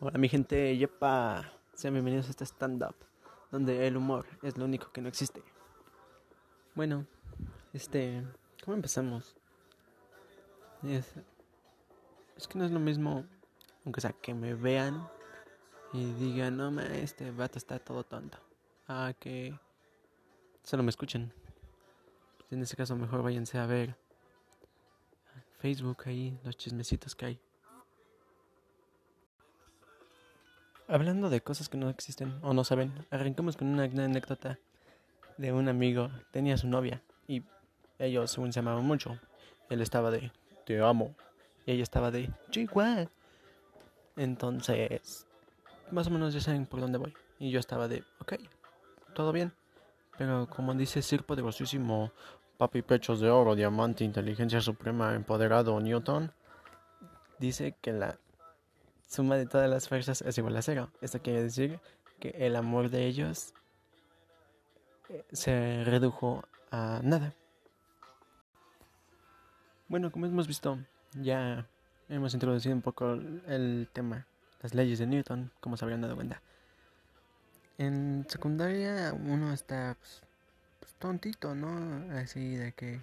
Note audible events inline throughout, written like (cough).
Hola mi gente, yepa, sean bienvenidos a este stand-up, donde el humor es lo único que no existe. Bueno, este, ¿cómo empezamos? Es, que no es lo mismo, aunque sea que me vean y digan, no ma, este vato está todo tonto, a que solo me escuchen. En ese caso mejor váyanse a ver Facebook ahí, los chismecitos que hay. Hablando de cosas que no existen o no saben, arrancamos con una anécdota de un amigo. Tenía su novia y ellos según se amaban mucho. Él estaba de te amo y ella estaba de yo. Entonces, más o menos ya saben por dónde voy. Y yo estaba de ok, todo bien. Pero como dice Sir Poderosísimo, papi pechos de oro, diamante, inteligencia suprema, empoderado, Newton, dice que la suma de todas las fuerzas es igual a cero. Esto quiere decir que el amor de ellos eh, se redujo a nada. Bueno, como hemos visto, ya hemos introducido un poco el tema, las leyes de Newton, como se habrían dado cuenta. En secundaria uno está pues, pues, tontito, ¿no? Así de que,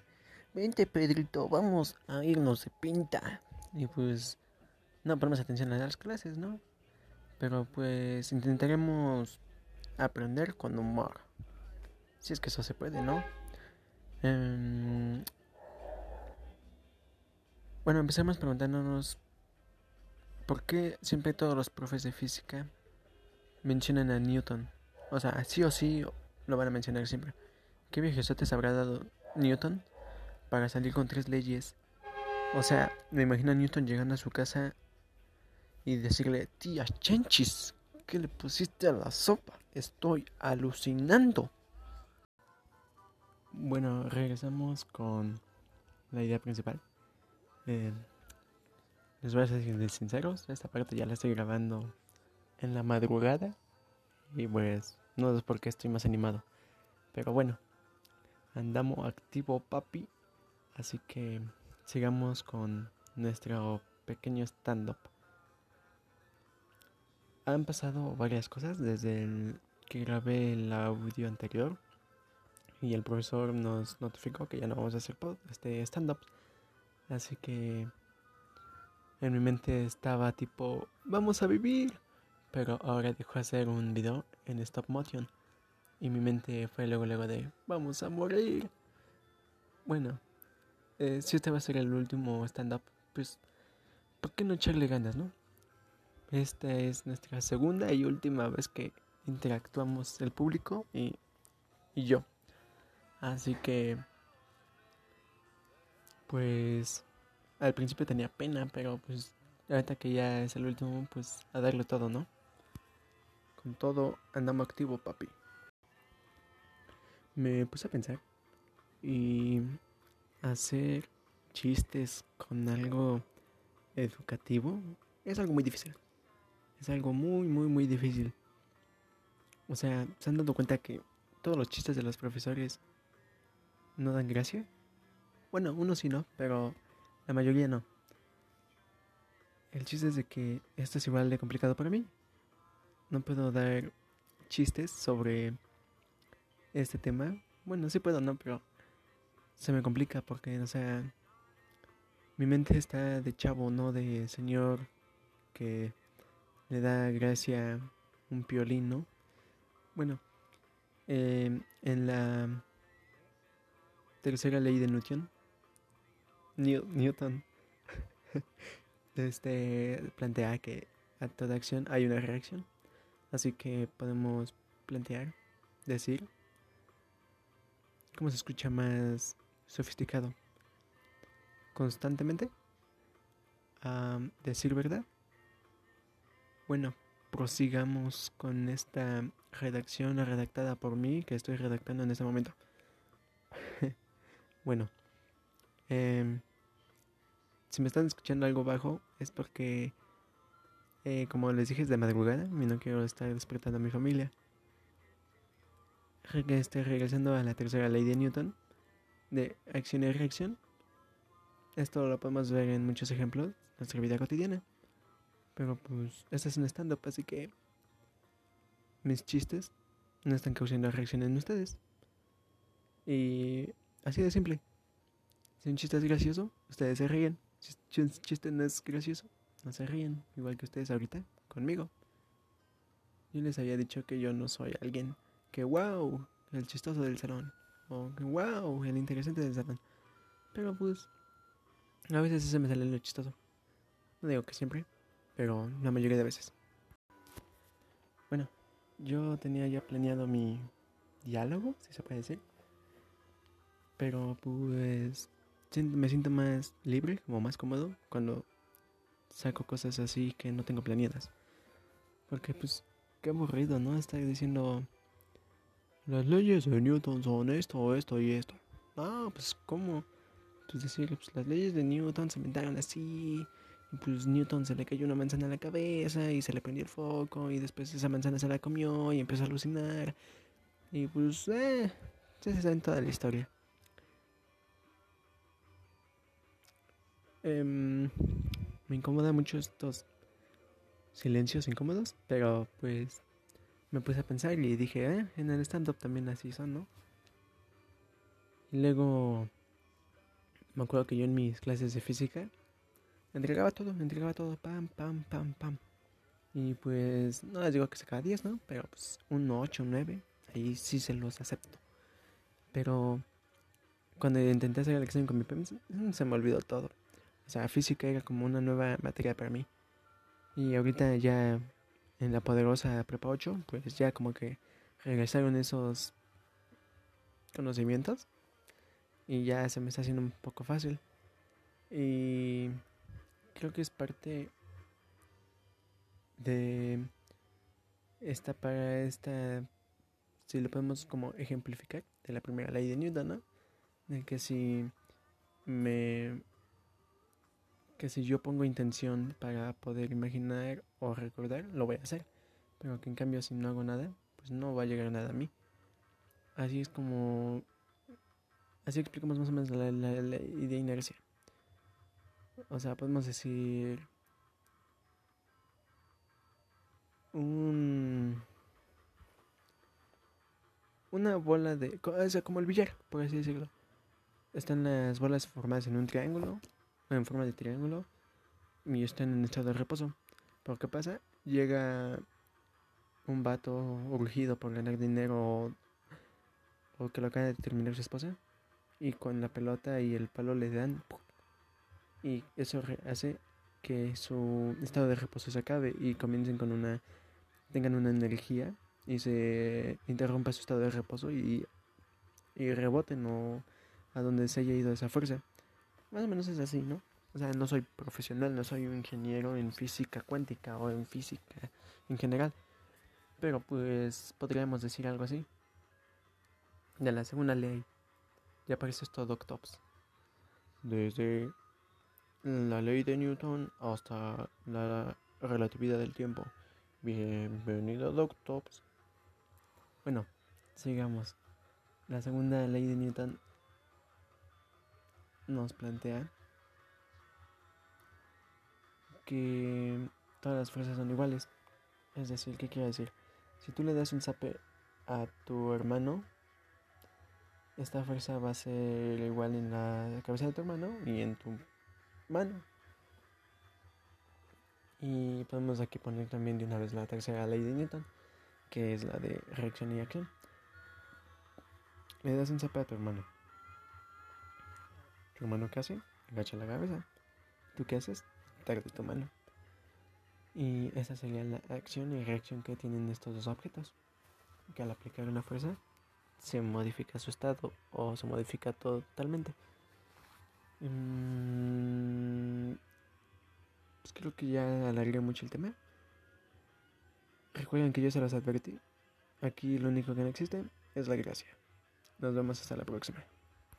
vente Pedrito, vamos a irnos de pinta. Y pues no ponemos atención a las clases, ¿no? Pero pues intentaremos aprender con humor. Si es que eso se puede, ¿no? Eh, bueno, empecemos preguntándonos por qué siempre todos los profes de física mencionan a Newton. O sea, sí o sí lo van a mencionar siempre. ¿Qué viejesotes habrá dado Newton para salir con tres leyes? O sea, me imagino a Newton llegando a su casa y decirle, tía Chenchis, ¿qué le pusiste a la sopa? Estoy alucinando. Bueno, regresamos con la idea principal. Eh, les voy a ser sinceros, esta parte ya la estoy grabando en la madrugada y pues no es porque estoy más animado. Pero bueno, andamos activo papi, así que sigamos con nuestro pequeño stand-up han pasado varias cosas desde que grabé el audio anterior y el profesor nos notificó que ya no vamos a hacer este stand-up. Así que en mi mente estaba tipo, vamos a vivir. Pero ahora dejó hacer un video en stop motion. Y mi mente fue luego, luego de, vamos a morir. Bueno, eh, si este va a ser el último stand-up, pues, ¿por qué no echarle ganas, no? Esta es nuestra segunda y última vez que interactuamos el público y, y yo. Así que, pues, al principio tenía pena, pero pues, ahorita que ya es el último, pues, a darle todo, ¿no? Con todo, andamos activo, papi. Me puse a pensar y hacer chistes con algo educativo es algo muy difícil. Es algo muy, muy, muy difícil. O sea, ¿se han dado cuenta que todos los chistes de los profesores no dan gracia? Bueno, uno sí no, pero la mayoría no. El chiste es de que esto es igual de complicado para mí. No puedo dar chistes sobre este tema. Bueno, sí puedo, no, pero se me complica porque, o sea, mi mente está de chavo, no de señor que le da gracia un piolín, Bueno, eh, en la tercera ley de Newton, Newton, (laughs) este plantea que a toda acción hay una reacción, así que podemos plantear, decir, cómo se escucha más sofisticado, constantemente, decir verdad bueno, prosigamos con esta redacción redactada por mí que estoy redactando en este momento. (laughs) bueno, em, si me están escuchando algo bajo es porque, eh, como les dije, es de madrugada y no quiero estar despertando a mi familia. Estoy regresando a la tercera ley de Newton de acción y reacción. Esto lo podemos ver en muchos ejemplos en nuestra vida cotidiana. Pero pues, este es un stand-up, así que mis chistes no están causando reacción en ustedes. Y así de simple. Si un chiste es gracioso, ustedes se ríen. Si un chiste no es gracioso, no se ríen. Igual que ustedes ahorita, conmigo. Yo les había dicho que yo no soy alguien que, wow, el chistoso del salón. O que, wow, el interesante del salón. Pero pues, a veces se me sale lo chistoso. No digo que siempre, pero la mayoría de veces. Bueno, yo tenía ya planeado mi diálogo, si se puede decir. Pero pues me siento más libre, como más cómodo cuando saco cosas así que no tengo planeadas. Porque pues qué aburrido, ¿no? Estar diciendo las leyes de Newton son esto, esto y esto. Ah, pues cómo. Pues decir, pues las leyes de Newton se inventaron así. Pues Newton se le cayó una manzana a la cabeza y se le prendió el foco y después esa manzana se la comió y empezó a alucinar. Y pues, eh, se sabe toda la historia. Em, me incomoda mucho estos silencios incómodos, pero pues me puse a pensar y dije, eh, en el stand-up también así son, ¿no? Y luego me acuerdo que yo en mis clases de física entregaba todo, me entregaba todo, pam, pam, pam, pam. Y pues, no les digo que sacaba 10, ¿no? Pero pues un 8, un 9, ahí sí se los acepto. Pero cuando intenté hacer el examen con mi PEM, se me olvidó todo. O sea, física era como una nueva materia para mí. Y ahorita ya en la poderosa Prepa 8, pues ya como que regresaron esos conocimientos. Y ya se me está haciendo un poco fácil. Y creo que es parte de esta para esta si lo podemos como ejemplificar de la primera ley de Newton, ¿no? De que si me que si yo pongo intención para poder imaginar o recordar, lo voy a hacer. Pero que en cambio si no hago nada, pues no va a llegar nada a mí. Así es como... Así explicamos más o menos la, la, la idea inercia. O sea, podemos decir... Un... Una bola de... O sea, como el billar, por así decirlo. Están las bolas formadas en un triángulo en forma de triángulo y están en estado de reposo. ¿Por qué pasa? Llega un vato urgido por ganar dinero o, que lo acaba de terminar su esposa y con la pelota y el palo le dan y eso hace que su estado de reposo se acabe y comiencen con una tengan una energía y se interrumpa su estado de reposo y, y reboten o a donde se haya ido esa fuerza. Más o menos es así, ¿no? O sea, no soy profesional, no soy un ingeniero en física cuántica o en física en general. Pero pues podríamos decir algo así. De la segunda ley. Ya aparece esto Doctops. Desde la ley de Newton hasta la relatividad del tiempo. Bienvenido Doctops. Bueno, sigamos. La segunda ley de Newton nos plantea que todas las fuerzas son iguales. Es decir, ¿qué quiere decir? Si tú le das un zape a tu hermano, esta fuerza va a ser igual en la cabeza de tu hermano y en tu mano. Y podemos aquí poner también de una vez la tercera ley de Newton, que es la de reacción y acción. Le das un zape a tu hermano. ¿Tu hermano qué hace? Agacha la cabeza. ¿Tú qué haces? de tu mano. Y esa sería la acción y reacción que tienen estos dos objetos. Que al aplicar una fuerza se modifica su estado o se modifica totalmente. Pues creo que ya alargué mucho el tema. Recuerden que yo se los advertí. Aquí lo único que no existe es la gracia. Nos vemos hasta la próxima.